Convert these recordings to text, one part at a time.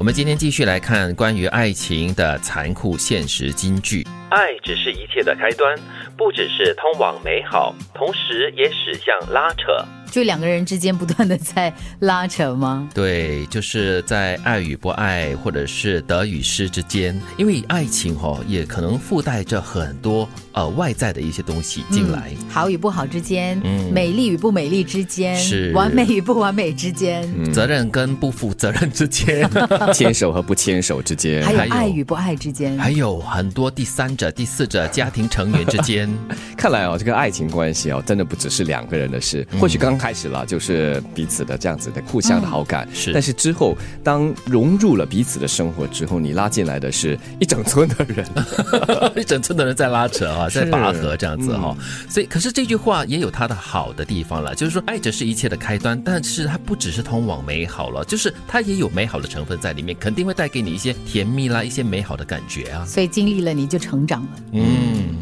我们今天继续来看关于爱情的残酷现实金句。爱只是一切的开端，不只是通往美好，同时也驶向拉扯。就两个人之间不断的在拉扯吗？对，就是在爱与不爱，或者是得与失之间，因为爱情哦，也可能附带着很多呃外在的一些东西进来，好与不好之间，嗯。美丽与不美丽之间，是。完美与不完美之间，责任跟不负责任之间，牵手和不牵手之间，还有爱与不爱之间，还有很多第三者、第四者、家庭成员之间。看来哦，这个爱情关系哦，真的不只是两个人的事，或许刚。开始了，就是彼此的这样子的互相的好感，是。但是之后，当融入了彼此的生活之后，你拉进来的是一整村的人，一整村的人在拉扯啊，在拔河这样子哈。所以，可是这句话也有它的好的地方了，就是说，爱着是一切的开端，但是它不只是通往美好了，就是它也有美好的成分在里面，肯定会带给你一些甜蜜啦，一些美好的感觉啊。所以经历了，你就成长了。嗯，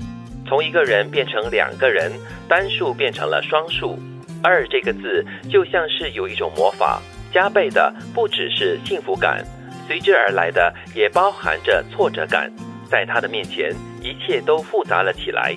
从一个人变成两个人，单数变成了双数。二这个字就像是有一种魔法，加倍的不只是幸福感，随之而来的也包含着挫折感。在他的面前，一切都复杂了起来。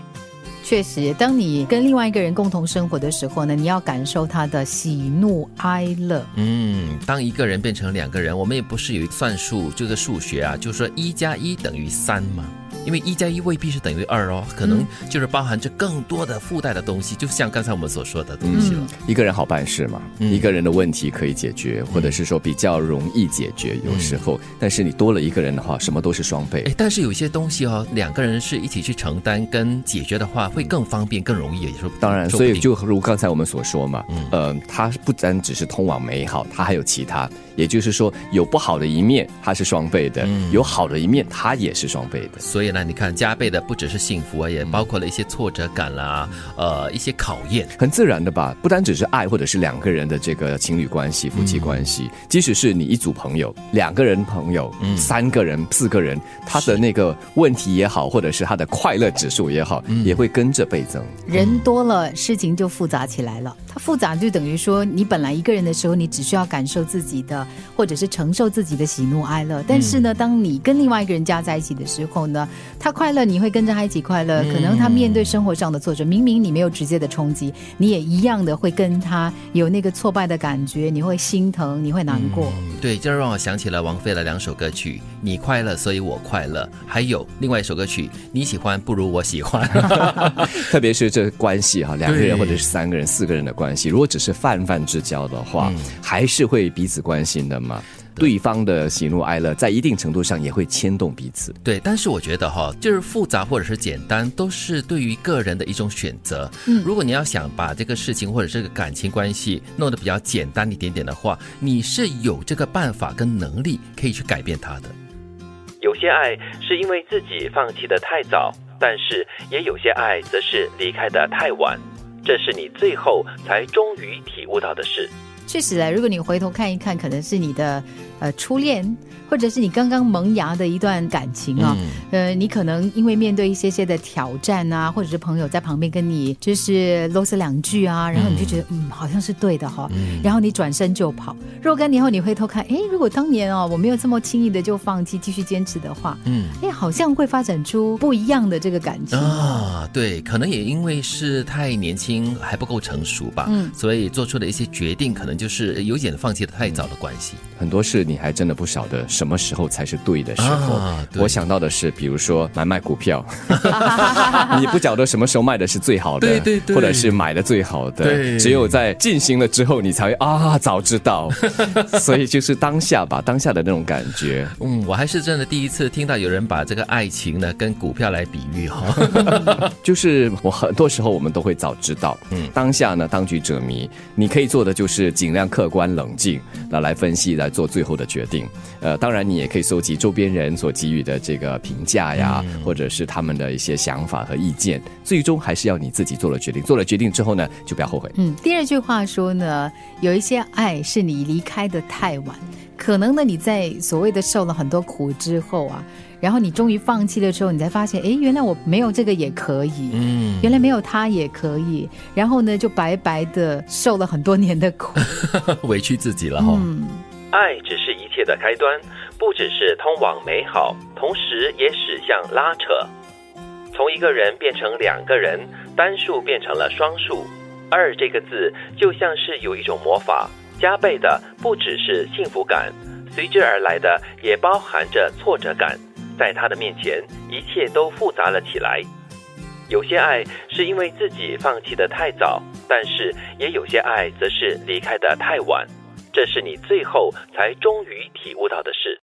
确实，当你跟另外一个人共同生活的时候呢，你要感受他的喜怒哀乐。嗯，当一个人变成两个人，我们也不是有算术，就是数学啊，就是说一加一等于三吗？因为一加一未必是等于二哦，可能就是包含着更多的附带的东西，就像刚才我们所说的东西了。一个人好办事嘛，一个人的问题可以解决，或者是说比较容易解决，有时候。但是你多了一个人的话，什么都是双倍。哎，但是有些东西哦，两个人是一起去承担跟解决的话，会更方便、更容易。也说当然，所以就如刚才我们所说嘛，呃，它不单只是通往美好，它还有其他。也就是说，有不好的一面，它是双倍的；有好的一面，它也是双倍的。所以呢，你看，加倍的不只是幸福啊，也包括了一些挫折感啦，呃，一些考验，很自然的吧？不单只是爱，或者是两个人的这个情侣关系、夫妻关系，即使是你一组朋友，两个人朋友，嗯三个人、四个人，他的那个问题也好，或者是他的快乐指数也好，也会跟着倍增。人多了，事情就复杂起来了。它复杂就等于说，你本来一个人的时候，你只需要感受自己的。或者是承受自己的喜怒哀乐，但是呢，当你跟另外一个人加在一起的时候呢，他快乐，你会跟着他一起快乐。可能他面对生活上的挫折，明明你没有直接的冲击，你也一样的会跟他有那个挫败的感觉，你会心疼，你会难过。对，这让我想起了王菲的两首歌曲，《你快乐，所以我快乐》，还有另外一首歌曲，《你喜欢不如我喜欢》。特别是这关系哈，两个人或者是三个人、四个人的关系，如果只是泛泛之交的话，还是会彼此关心的。嘛，对方的喜怒哀乐，在一定程度上也会牵动彼此。对，但是我觉得哈，就是复杂或者是简单，都是对于个人的一种选择。嗯，如果你要想把这个事情或者这个感情关系弄得比较简单一点点的话，你是有这个办法跟能力可以去改变它的。有些爱是因为自己放弃的太早，但是也有些爱则是离开的太晚，这是你最后才终于体悟到的事。确实啊，如果你回头看一看，可能是你的呃初恋。或者是你刚刚萌芽的一段感情啊，呃，你可能因为面对一些些的挑战啊，或者是朋友在旁边跟你就是啰嗦两句啊，然后你就觉得嗯，好像是对的哈，然后你转身就跑。若干年后你回头看，哎，如果当年哦我没有这么轻易的就放弃，继续坚持的话，嗯，哎，好像会发展出不一样的这个感情啊。对，可能也因为是太年轻还不够成熟吧，嗯，所以做出的一些决定可能就是有点放弃的太早的关系。很多事你还真的不晓得。什么时候才是对的时候？我想到的是，比如说买卖股票，你不晓得什么时候卖的是最好的，对对对，或者是买的最好的，只有在进行了之后，你才会啊，早知道。所以就是当下吧，当下的那种感觉。嗯，我还是真的第一次听到有人把这个爱情呢跟股票来比喻哈。就是我很多时候我们都会早知道，嗯，当下呢当局者迷，你可以做的就是尽量客观冷静，那来分析来做最后的决定。呃，当。当然，你也可以搜集周边人所给予的这个评价呀，或者是他们的一些想法和意见。最终还是要你自己做了决定。做了决定之后呢，就不要后悔。嗯，第二句话说呢，有一些爱是你离开的太晚，可能呢你在所谓的受了很多苦之后啊，然后你终于放弃的时候，你才发现，哎，原来我没有这个也可以，嗯，原来没有他也可以，然后呢就白白的受了很多年的苦，委屈自己了哈。嗯，爱只是一切的开端。不只是通往美好，同时也驶向拉扯。从一个人变成两个人，单数变成了双数。二这个字就像是有一种魔法，加倍的不只是幸福感，随之而来的也包含着挫折感。在他的面前，一切都复杂了起来。有些爱是因为自己放弃的太早，但是也有些爱则是离开的太晚。这是你最后才终于体悟到的事。